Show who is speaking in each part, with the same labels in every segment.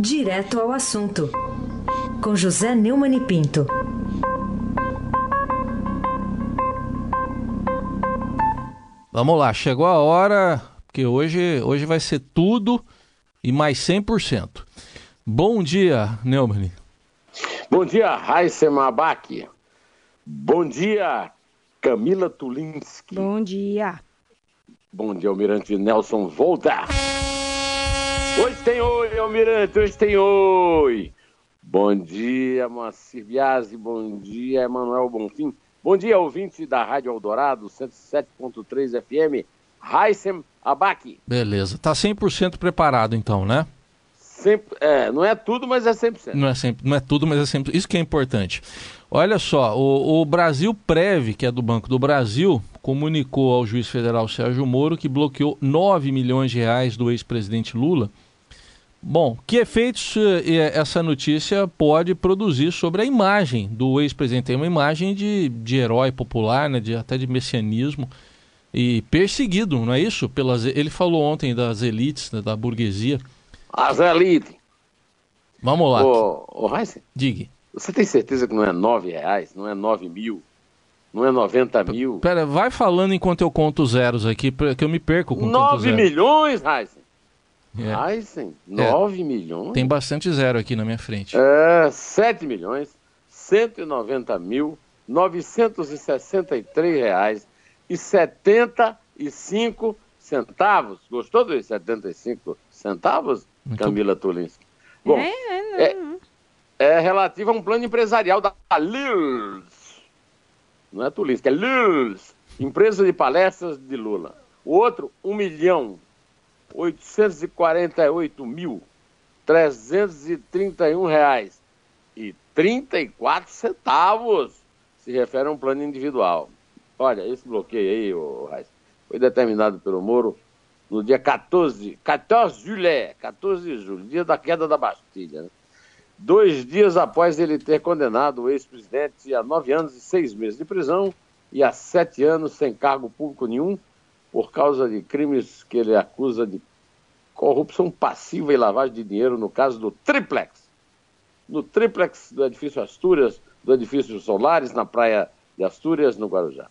Speaker 1: Direto ao assunto, com José Neumann e Pinto.
Speaker 2: Vamos lá, chegou a hora, porque hoje, hoje vai ser tudo e mais 100%. Bom dia, Neumann.
Speaker 3: Bom dia, Raíssa Mabac. Bom dia, Camila Tulinski.
Speaker 4: Bom dia.
Speaker 3: Bom dia, Almirante Nelson Volta. Hoje tem oi, Almirante, hoje tem oi. Bom dia, Moacir Biasi, bom dia, Emanuel Bonfim. Bom dia, ouvinte da Rádio Eldorado, 107.3 FM, Raissem Abac.
Speaker 2: Beleza, tá 100% preparado então, né?
Speaker 3: Sempre, é, não é tudo, mas é 100%.
Speaker 2: Não é, sempre, não é tudo, mas é 100%. Isso que é importante. Olha só, o, o Brasil Prev, que é do Banco do Brasil, comunicou ao juiz federal Sérgio Moro que bloqueou 9 milhões de reais do ex-presidente Lula Bom, que efeitos eh, essa notícia pode produzir sobre a imagem do ex-presidente? Tem uma imagem de, de herói popular, né, de, até de messianismo, e perseguido, não é isso? Pelas, ele falou ontem das elites, né, da burguesia.
Speaker 3: As elites.
Speaker 2: Vamos lá.
Speaker 3: Ô, ô
Speaker 2: Diga.
Speaker 3: Você tem certeza que não é nove reais, não é nove mil, não é noventa mil?
Speaker 2: Pera, vai falando enquanto eu conto zeros aqui, que eu me perco com
Speaker 3: Nove milhões, Heisen?
Speaker 2: É.
Speaker 3: Heisen, 9 é. milhões?
Speaker 2: Tem bastante zero aqui na minha frente.
Speaker 3: É, 7 milhões, 190 mil, 963 reais e 75 centavos. Gostou dos 75 centavos, Muito... Camila Tulinski?
Speaker 4: Bom, é, é,
Speaker 3: é, é relativo a um plano empresarial da Lils. Não é Tulinski, é Lils, empresa de palestras de Lula. O outro, 1 milhão 848 mil 331 reais e 34 centavos se refere a um plano individual. Olha, esse bloqueio aí, o foi determinado pelo Moro no dia 14, 14 de julho, 14 de julho, dia da queda da Bastilha. Né? Dois dias após ele ter condenado o ex-presidente a nove anos e seis meses de prisão e a sete anos sem cargo público nenhum por causa de crimes que ele acusa de corrupção passiva e lavagem de dinheiro no caso do triplex. No triplex do edifício Astúrias, do edifício Solares, na praia de Astúrias, no Guarujá.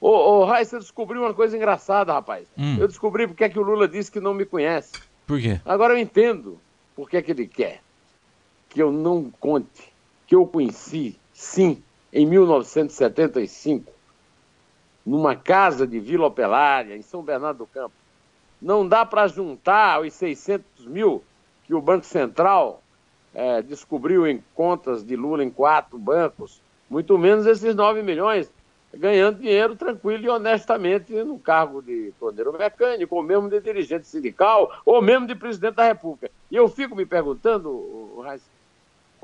Speaker 3: Ô, ô você descobriu uma coisa engraçada, rapaz. Hum. Eu descobri porque é que o Lula disse que não me conhece.
Speaker 2: Por quê?
Speaker 3: Agora eu entendo por que, é que ele quer que eu não conte que eu conheci, sim, em 1975, numa casa de Vila Operária, em São Bernardo do Campo. Não dá para juntar os 600 mil que o Banco Central é, descobriu em contas de Lula em quatro bancos, muito menos esses 9 milhões, ganhando dinheiro tranquilo e honestamente no cargo de torneiro mecânico, ou mesmo de dirigente sindical, ou mesmo de presidente da República. E eu fico me perguntando,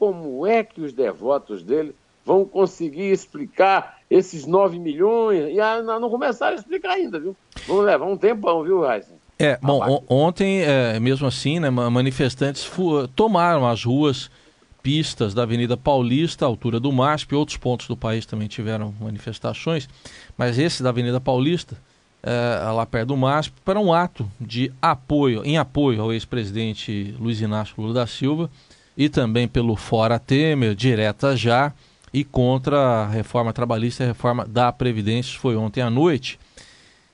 Speaker 3: como é que os devotos dele vão conseguir explicar esses 9 milhões, e a, não começaram a explicar ainda, viu? Vamos levar um tempão, viu, Raíssa?
Speaker 2: É, bom, on ontem, é, mesmo assim, né, manifestantes tomaram as ruas, pistas da Avenida Paulista, altura do MASP, outros pontos do país também tiveram manifestações, mas esse da Avenida Paulista, é, lá perto do MASP, para um ato de apoio, em apoio ao ex-presidente Luiz Inácio Lula da Silva e também pelo Fora Temer, direta já, e contra a reforma trabalhista e a reforma da Previdência, foi ontem à noite.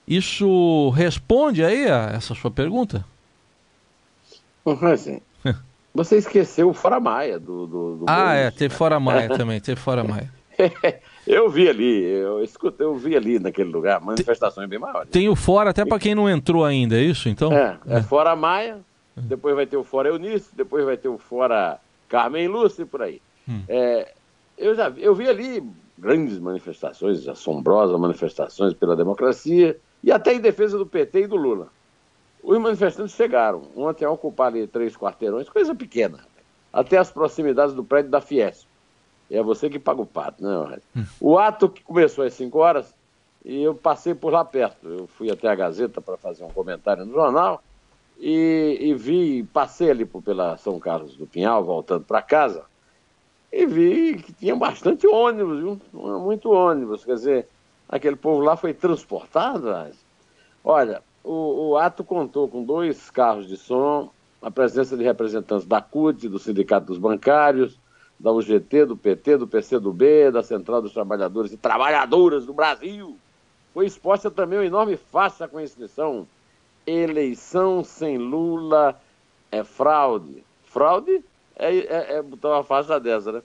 Speaker 2: Isso responde aí a essa sua pergunta?
Speaker 3: Assim, você esqueceu o Fora Maia do, do, do
Speaker 2: Ah, é, teve Fora Maia também, teve Fora Maia.
Speaker 3: eu vi ali, eu escutei, eu vi ali naquele lugar, manifestações bem maiores.
Speaker 2: Tem o Fora até para quem não entrou ainda, é isso então?
Speaker 3: É, é, é. Fora Maia, depois vai ter o Fora Eunice, depois vai ter o Fora Carmen Lúcia e por aí. Hum. É, eu já vi, eu vi ali grandes manifestações, assombrosas manifestações pela democracia e até em defesa do PT e do Lula. Os manifestantes chegaram ontem a ocupar ali três quarteirões, coisa pequena, até as proximidades do prédio da Fiesp. É você que paga o pato, né? Hum. O ato que começou às 5 horas, e eu passei por lá perto. Eu fui até a Gazeta para fazer um comentário no jornal e, e vi, passei ali pela São Carlos do Pinhal, voltando para casa e vi que tinha bastante ônibus, viu? muito ônibus. Quer dizer, aquele povo lá foi transportado. Olha, o, o, ato contou com dois carros de som, a presença de representantes da CUT, do Sindicato dos Bancários, da UGT, do PT, do PCdoB, da Central dos Trabalhadores e Trabalhadoras do Brasil. Foi exposta também uma enorme faixa com inscrição Eleição sem Lula é fraude. Fraude é, é, é botar uma faixa dessa, né?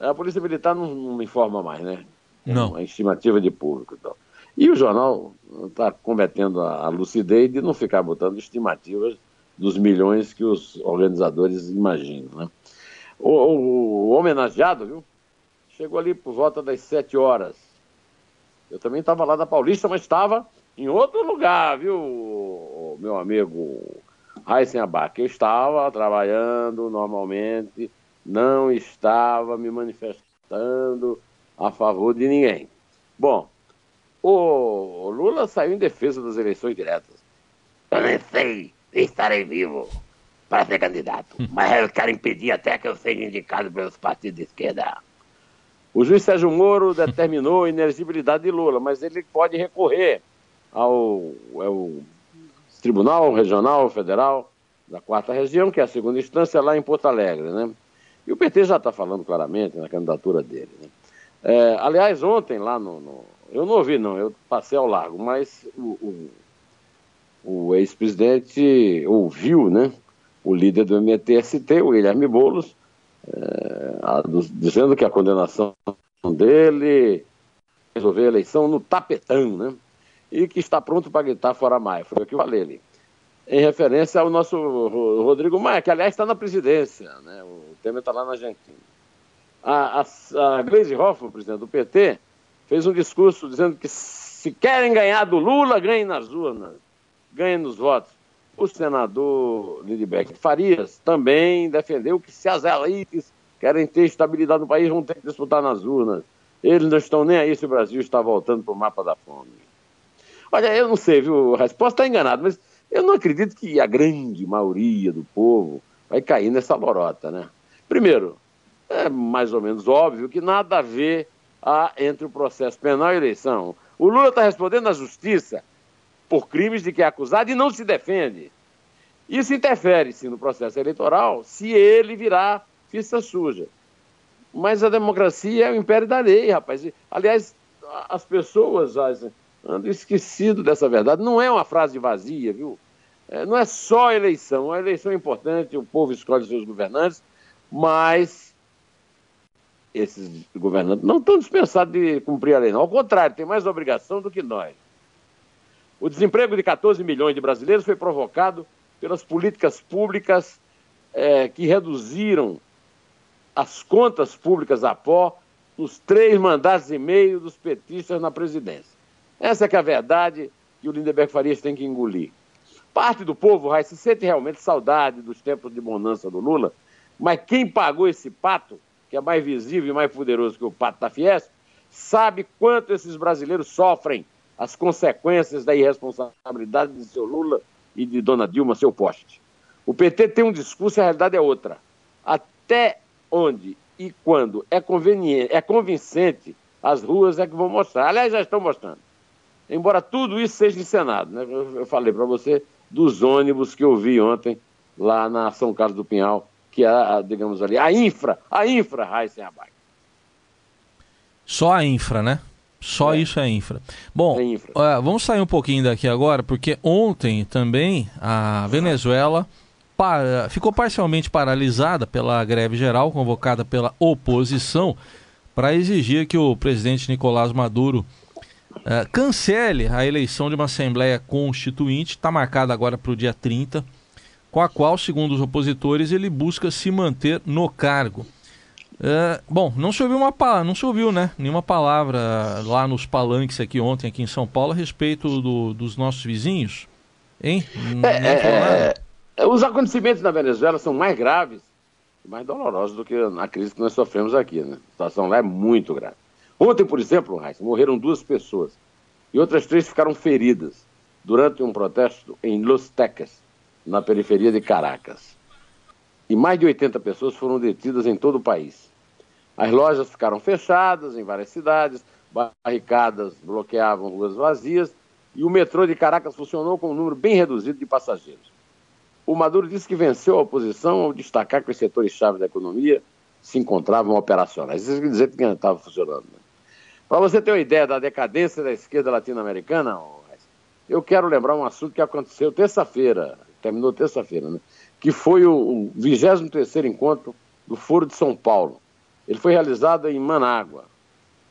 Speaker 3: A Polícia Militar não, não informa mais, né?
Speaker 2: Não.
Speaker 3: A estimativa de público e tal. E o jornal está cometendo a, a lucidez de não ficar botando estimativas dos milhões que os organizadores imaginam, né? O, o, o homenageado, viu? Chegou ali por volta das sete horas. Eu também estava lá na Paulista, mas estava em outro lugar, viu, meu amigo Raíssen Abac? Eu estava trabalhando normalmente, não estava me manifestando a favor de ninguém. Bom, o Lula saiu em defesa das eleições diretas. Eu nem sei se estarei vivo para ser candidato. Mas eles querem impedir até que eu seja indicado pelos partidos de esquerda. O juiz Sérgio Moro determinou a inelegibilidade de Lula, mas ele pode recorrer ao, ao Tribunal Regional Federal da Quarta Região, que é a segunda instância lá em Porto Alegre, né? E o PT já está falando claramente na candidatura dele. Né? É, aliás, ontem lá no, no, Eu não ouvi, não, eu passei ao largo, mas o, o, o ex-presidente ouviu, né? o líder do MTST, o Guilherme Boulos, é, a, do, dizendo que a condenação dele resolver a eleição no tapetão, né? E que está pronto para gritar fora Maia. Foi o que eu falei ali. Em referência ao nosso Rodrigo Maia, que aliás está na presidência, né? O Temer está lá na Argentina. A, a, a Gleisi Hoffmann, presidente do PT, fez um discurso dizendo que se querem ganhar do Lula, ganhem nas urnas, ganhem nos votos. O senador Lindbergh Farias também defendeu que se as elites querem ter estabilidade no país, vão ter que disputar nas urnas. Eles não estão nem aí se o Brasil está voltando para o mapa da fome. Olha, eu não sei, viu? A resposta está enganada, mas eu não acredito que a grande maioria do povo vai cair nessa lorota, né? Primeiro, é mais ou menos óbvio que nada a ver há entre o processo penal e a eleição. O Lula está respondendo à justiça por crimes de que é acusado e não se defende. Isso interfere, sim, no processo eleitoral, se ele virar ficha suja. Mas a democracia é o império da lei, rapaz. Aliás, as pessoas andam esquecido dessa verdade. Não é uma frase vazia, viu? É, não é só a eleição. A eleição é importante, o povo escolhe seus governantes, mas esses governantes não estão dispensados de cumprir a lei, não. Ao contrário, tem mais obrigação do que nós. O desemprego de 14 milhões de brasileiros foi provocado pelas políticas públicas é, que reduziram as contas públicas a pó nos três mandatos e meio dos petistas na presidência. Essa é, é a verdade que o Lindeberg Farias tem que engolir. Parte do povo, se sente realmente saudade dos tempos de bonança do Lula, mas quem pagou esse pato, que é mais visível e mais poderoso que o pato da Fiesp, sabe quanto esses brasileiros sofrem as consequências da irresponsabilidade de seu Lula e de Dona Dilma, seu poste. O PT tem um discurso e a realidade é outra. Até onde e quando é conveniente, é convincente, as ruas é que vão mostrar. Aliás, já estão mostrando. Embora tudo isso seja encenado, né? Eu falei para você dos ônibus que eu vi ontem lá na São Carlos do Pinhal, que é, digamos ali, a infra, a infra Raíssen Abac.
Speaker 2: Só a infra, né? Só é. isso é infra. Bom, é infra. Uh, vamos sair um pouquinho daqui agora, porque ontem também a Venezuela para, ficou parcialmente paralisada pela greve geral convocada pela oposição para exigir que o presidente Nicolás Maduro uh, cancele a eleição de uma Assembleia Constituinte, está marcada agora para o dia 30, com a qual, segundo os opositores, ele busca se manter no cargo. É, bom, não se ouviu uma não se ouviu, né? Nenhuma palavra lá nos palanques aqui ontem, aqui em São Paulo, a respeito do, dos nossos vizinhos, hein?
Speaker 3: É, é, é, os acontecimentos na Venezuela são mais graves mais dolorosos do que a crise que nós sofremos aqui, né? A situação lá é muito grave. Ontem, por exemplo, Raiz, morreram duas pessoas e outras três ficaram feridas durante um protesto em Los Teques, na periferia de Caracas. E mais de 80 pessoas foram detidas em todo o país. As lojas ficaram fechadas em várias cidades, barricadas bloqueavam ruas vazias e o metrô de Caracas funcionou com um número bem reduzido de passageiros. o Maduro disse que venceu a oposição ao destacar que os setores-chave da economia se encontravam operacionais. Isso quer dizer que estava funcionando. Né? Para você ter uma ideia da decadência da esquerda latino-americana, eu quero lembrar um assunto que aconteceu terça-feira, terminou terça-feira, né? que foi o, o 23 encontro do Foro de São Paulo. Ele foi realizado em Manágua,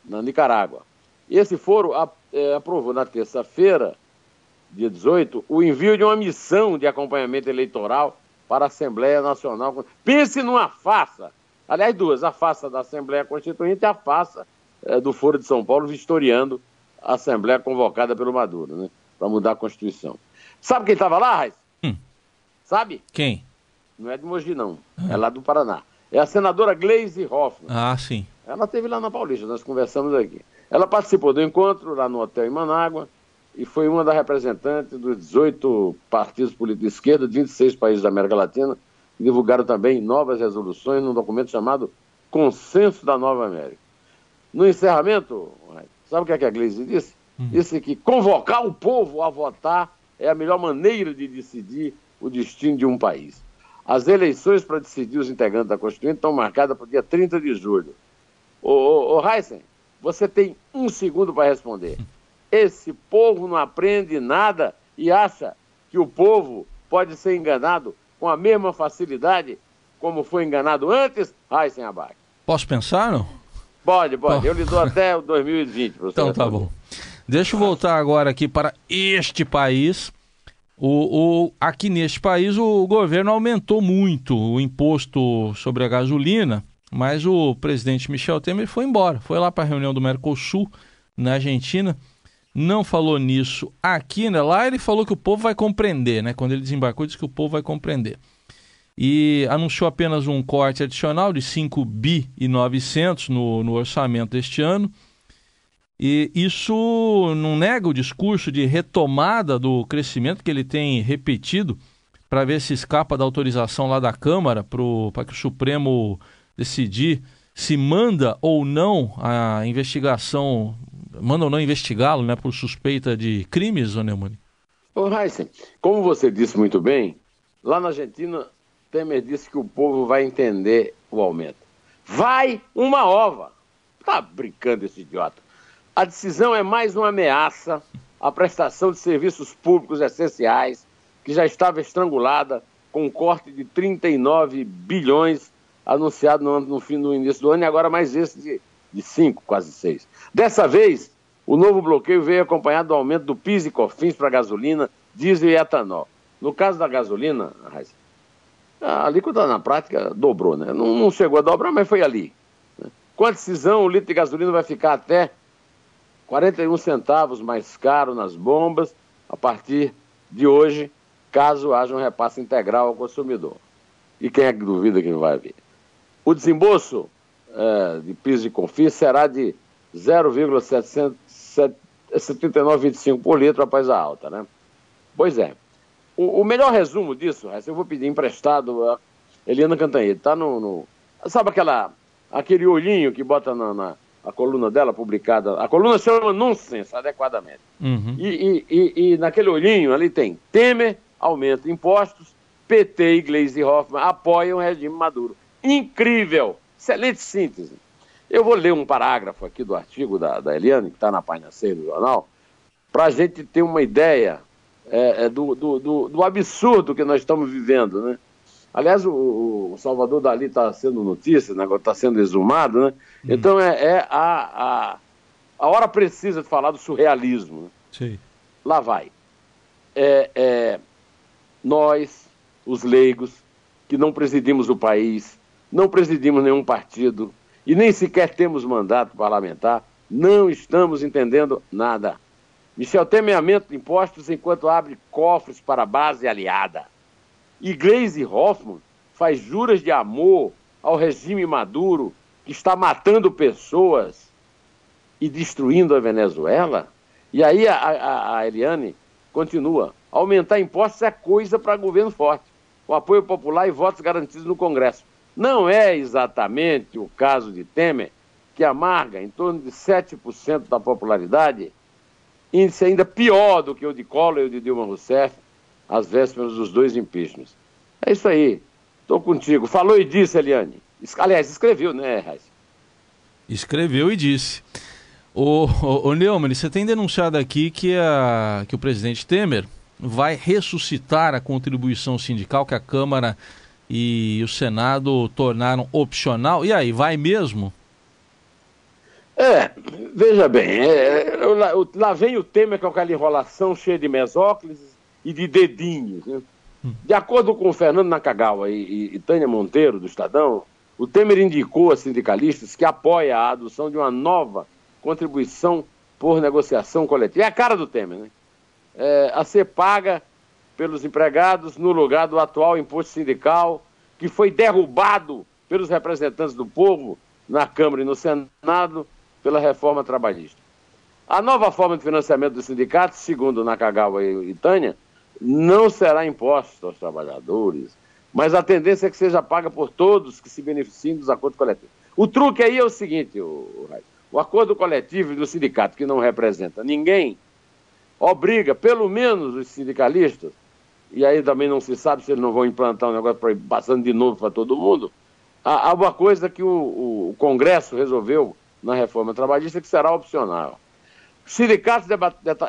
Speaker 3: na Nicarágua. E esse foro é, aprovou na terça-feira, dia 18, o envio de uma missão de acompanhamento eleitoral para a Assembleia Nacional. Pense numa farsa. Aliás, duas, a farsa da Assembleia Constituinte e a farsa é, do Foro de São Paulo vistoriando a Assembleia convocada pelo Maduro, né? Para mudar a Constituição. Sabe quem estava lá, Raiz? Hum. Sabe?
Speaker 2: Quem?
Speaker 3: Não é de Mogi, não. É lá do Paraná. É a senadora Gleisi Hoffmann.
Speaker 2: Ah, sim.
Speaker 3: Ela esteve lá na Paulista, nós conversamos aqui. Ela participou do encontro lá no hotel em Manágua e foi uma das representantes dos 18 partidos políticos de esquerda de 26 países da América Latina que divulgaram também novas resoluções num documento chamado Consenso da Nova América. No encerramento, sabe o que, é que a Gleisi disse? Uhum. Disse que convocar o povo a votar é a melhor maneira de decidir o destino de um país. As eleições para decidir os integrantes da Constituinte estão marcadas para o dia 30 de julho. Ô, ô, ô Heisen, você tem um segundo para responder. Esse povo não aprende nada e acha que o povo pode ser enganado com a mesma facilidade como foi enganado antes, Heisen Abac.
Speaker 2: Posso pensar, não?
Speaker 3: Pode, pode. Eu lhe dou até o 2020,
Speaker 2: professor. Então tá bom. Deixa eu voltar agora aqui para este país. O, o, aqui neste país o governo aumentou muito o imposto sobre a gasolina mas o presidente Michel Temer foi embora, foi lá para a reunião do Mercosul na Argentina, não falou nisso aqui, né? Lá ele falou que o povo vai compreender, né? Quando ele desembarcou, disse que o povo vai compreender. E anunciou apenas um corte adicional de 5 bi e 900 no, no orçamento deste ano. E isso não nega o discurso de retomada do crescimento que ele tem repetido para ver se escapa da autorização lá da Câmara para que o Supremo decidir se manda ou não a investigação, manda ou não investigá-lo, né, por suspeita de crimes, ô Neumann?
Speaker 3: Ô Heisen, como você disse muito bem, lá na Argentina, Temer disse que o povo vai entender o aumento. Vai uma ova! Tá brincando esse idiota. A decisão é mais uma ameaça à prestação de serviços públicos essenciais, que já estava estrangulada com um corte de 39 bilhões anunciado no, no, fim, no início do ano, e agora mais esse de, de cinco, quase seis. Dessa vez, o novo bloqueio veio acompanhado do aumento do PIS e COFINS para gasolina, diesel e etanol. No caso da gasolina, a alíquota na prática dobrou, né? Não, não, chegou a dobrar, mas foi ali. Né? Com a decisão, o litro de gasolina vai ficar até 41 centavos mais caro nas bombas a partir de hoje, caso haja um repasse integral ao consumidor. E quem é que duvida que vai vir? O desembolso é, de PIS e CONFIS será de 0,7925 por litro após a alta, né? Pois é. O, o melhor resumo disso, eu vou pedir emprestado a Eliana Cantanhede, tá no, no, Sabe aquela, aquele olhinho que bota na, na a coluna dela publicada? A coluna chama Nonsense, adequadamente. Uhum. E, e, e, e naquele olhinho ali tem Temer aumenta impostos, PT e Gleisi Hoffmann apoiam o regime Maduro incrível. Excelente síntese. Eu vou ler um parágrafo aqui do artigo da, da Eliane, que está na página 6 do jornal, para a gente ter uma ideia é, é, do, do, do, do, absurdo que nós estamos vivendo, né? Aliás, o, o Salvador Dali está sendo notícia, né? está sendo exumado, né? Hum. Então é, é a, a, a, hora precisa de falar do surrealismo. Né?
Speaker 2: Sim.
Speaker 3: Lá vai. É, é, nós, os leigos, que não presidimos o país, não presidimos nenhum partido e nem sequer temos mandato parlamentar, não estamos entendendo nada. Michel Temer aumenta impostos enquanto abre cofres para a base aliada. E Gleisi Hoffmann faz juras de amor ao regime Maduro, que está matando pessoas e destruindo a Venezuela. E aí a, a, a Eliane continua: aumentar impostos é coisa para governo forte, com apoio popular e votos garantidos no Congresso. Não é exatamente o caso de Temer, que amarga em torno de 7% da popularidade, índice ainda pior do que o de Collor e o de Dilma Rousseff, às vésperas dos dois impeachments. É isso aí. Estou contigo. Falou e disse, Eliane. Aliás, escreveu, né, Raiz?
Speaker 2: Escreveu e disse. Ô, ô Neumann, você tem denunciado aqui que, a, que o presidente Temer vai ressuscitar a contribuição sindical que a Câmara e o Senado tornaram opcional. E aí, vai mesmo?
Speaker 3: É, veja bem, é, lá, lá, vem o Temer com aquela enrolação cheia de mesóclises e de dedinhos. Né? Hum. De acordo com o Fernando Nakagawa e, e, e Tânia Monteiro, do Estadão, o Temer indicou a sindicalistas que apoia a adoção de uma nova contribuição por negociação coletiva. É a cara do Temer, né? É, a ser paga pelos empregados no lugar do atual imposto sindical, que foi derrubado pelos representantes do povo na Câmara e no Senado pela reforma trabalhista. A nova forma de financiamento dos sindicatos, segundo Nakagawa e Tânia, não será imposta aos trabalhadores, mas a tendência é que seja paga por todos que se beneficiem dos acordos coletivos. O truque aí é o seguinte, o, o acordo coletivo do sindicato, que não representa ninguém, obriga pelo menos os sindicalistas, e aí também não se sabe se eles não vão implantar um negócio para ir passando de novo para todo mundo, há uma coisa que o, o Congresso resolveu na reforma trabalhista que será opcional. Os sindicatos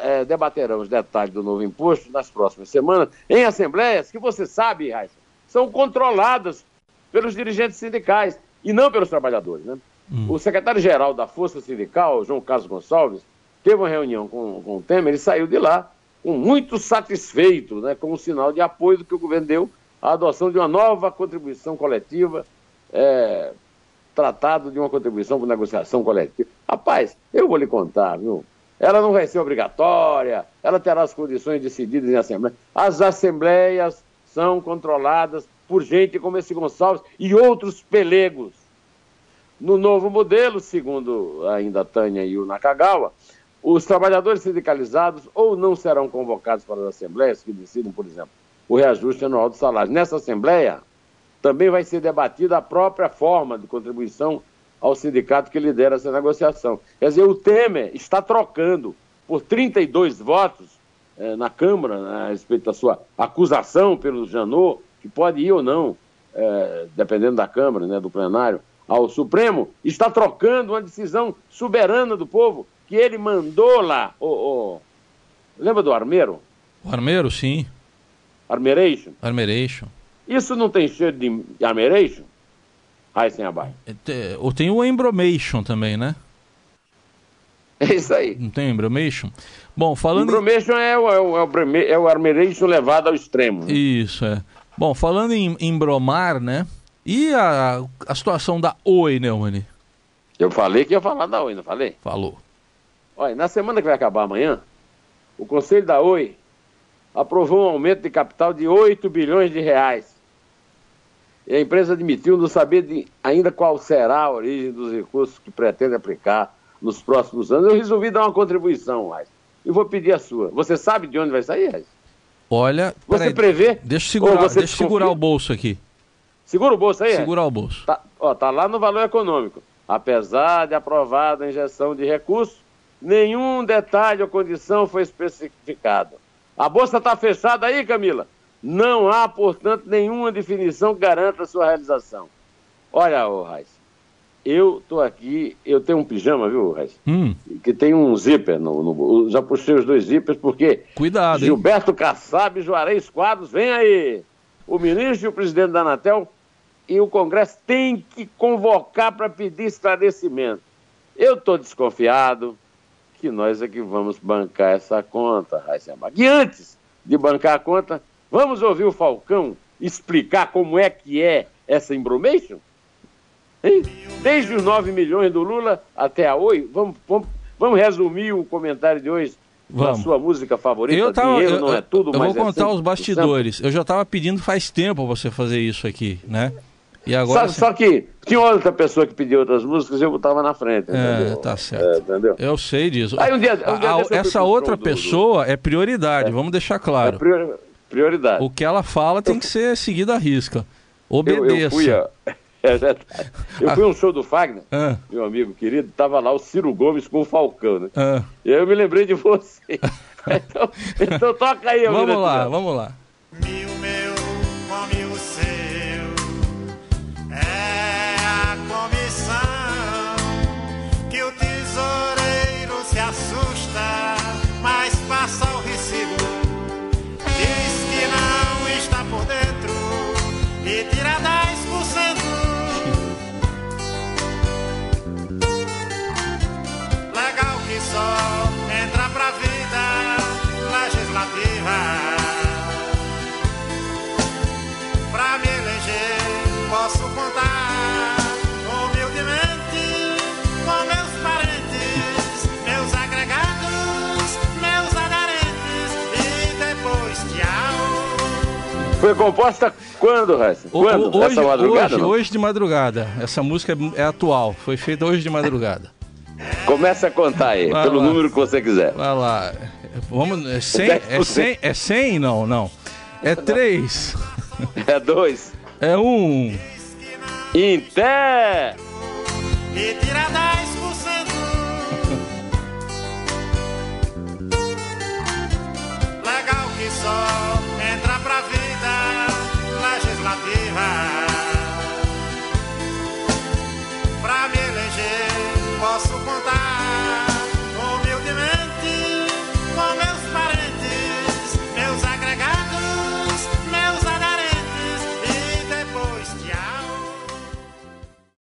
Speaker 3: é, debaterão os detalhes do novo imposto nas próximas semanas em assembleias que você sabe, Raíssa, são controladas pelos dirigentes sindicais e não pelos trabalhadores. Né? Hum. O secretário-geral da Força Sindical, João Carlos Gonçalves, teve uma reunião com, com o Temer e saiu de lá com muito satisfeito, né, com um sinal de apoio do que o governo deu à adoção de uma nova contribuição coletiva, é, tratado de uma contribuição para negociação coletiva. Rapaz, eu vou lhe contar, viu? Ela não vai ser obrigatória, ela terá as condições decididas em assembleia. As assembleias são controladas por gente como esse Gonçalves e outros pelegos. No novo modelo, segundo ainda a Tânia e o Nakagawa, os trabalhadores sindicalizados ou não serão convocados para as assembleias que decidem, por exemplo, o reajuste anual do salário. Nessa assembleia, também vai ser debatida a própria forma de contribuição ao sindicato que lidera essa negociação. Quer dizer, o Temer está trocando por 32 votos eh, na Câmara né, a respeito da sua acusação pelo Janot, que pode ir ou não, eh, dependendo da Câmara, né, do plenário, ao Supremo, está trocando uma decisão soberana do povo que ele mandou lá. O, o... Lembra do Armeiro?
Speaker 2: O Armeiro, sim.
Speaker 3: Armeration?
Speaker 2: Armeration.
Speaker 3: Isso não tem cheiro de Armeration? Aí sem abaixo.
Speaker 2: Ou tem o Embromation também, né?
Speaker 3: É isso aí.
Speaker 2: Não tem Embromation? Bom, falando.
Speaker 3: Embromation em... é, o, é, o, é o Armeration levado ao extremo.
Speaker 2: Né? Isso, é. Bom, falando em embromar, né? E a, a situação da Oi, Neumann?
Speaker 3: Eu falei que ia falar da Oi, não falei?
Speaker 2: Falou.
Speaker 3: Olha, na semana que vai acabar amanhã, o Conselho da Oi aprovou um aumento de capital de 8 bilhões de reais. E a empresa admitiu não saber de, ainda qual será a origem dos recursos que pretende aplicar nos próximos anos. Eu resolvi dar uma contribuição, Raiz. E vou pedir a sua. Você sabe de onde vai sair, Raiz?
Speaker 2: Olha,
Speaker 3: você
Speaker 2: aí,
Speaker 3: prevê?
Speaker 2: Deixa eu segurar, deixa segurar o bolso aqui.
Speaker 3: Segura o bolso aí?
Speaker 2: Segura o bolso.
Speaker 3: Tá, ó, tá lá no valor econômico. Apesar de aprovada a injeção de recursos, nenhum detalhe ou condição foi especificado. A bolsa está fechada aí, Camila? Não há, portanto, nenhuma definição que garanta a sua realização. Olha, ô Raiz, eu tô aqui, eu tenho um pijama, viu, Raiz?
Speaker 2: Hum.
Speaker 3: Que tem um zíper no, no, Já puxei os dois zíperes porque.
Speaker 2: Cuidado,
Speaker 3: Gilberto hein? Kassab e Juarez Quadros, vem aí! O ministro e o presidente da Anatel e o Congresso têm que convocar para pedir esclarecimento. Eu estou desconfiado que nós é que vamos bancar essa conta, Heisenberg. E antes de bancar a conta, Vamos ouvir o Falcão explicar como é que é essa embromation? Hein? Desde os 9 milhões do Lula até a Oi, vamos, vamos, vamos resumir o comentário de hoje Vamos. sua música favorita,
Speaker 2: eu tava,
Speaker 3: Dinheiro
Speaker 2: eu,
Speaker 3: não é tudo,
Speaker 2: eu vou
Speaker 3: é
Speaker 2: contar os bastidores. Eu já estava pedindo faz tempo você fazer isso aqui, né? E agora
Speaker 3: só, só, que tinha outra pessoa que pediu outras músicas e eu estava na frente.
Speaker 2: É, tá certo. É,
Speaker 3: entendeu?
Speaker 2: Eu sei disso.
Speaker 3: Aí um dia, um dia
Speaker 2: a, essa outra pessoa do... é prioridade, é. vamos deixar claro. É priori...
Speaker 3: Prioridade.
Speaker 2: O que ela fala tem que ser seguido à risca. Obedeça. Eu, eu fui, a...
Speaker 3: É eu fui a um show do Fagner, ah. meu amigo querido, tava lá o Ciro Gomes com o Falcão, né? Ah. E aí eu me lembrei de você. então, então toca aí,
Speaker 2: Vamos lá, vamos lá.
Speaker 5: Mil meu,
Speaker 3: Foi composta quando, Raíssa? Quando?
Speaker 2: Hoje,
Speaker 3: Essa madrugada?
Speaker 2: Hoje, hoje de madrugada. Essa música é, é atual. Foi feita hoje de madrugada.
Speaker 3: Começa a contar aí,
Speaker 2: Vai
Speaker 3: pelo
Speaker 2: lá.
Speaker 3: número que você quiser.
Speaker 2: Vai lá. Vamos. É 100? É 100? É 100? Não, não. É 3.
Speaker 3: É dois.
Speaker 2: É 1.
Speaker 3: Em pé!
Speaker 5: e 10%. Legal que só posso contar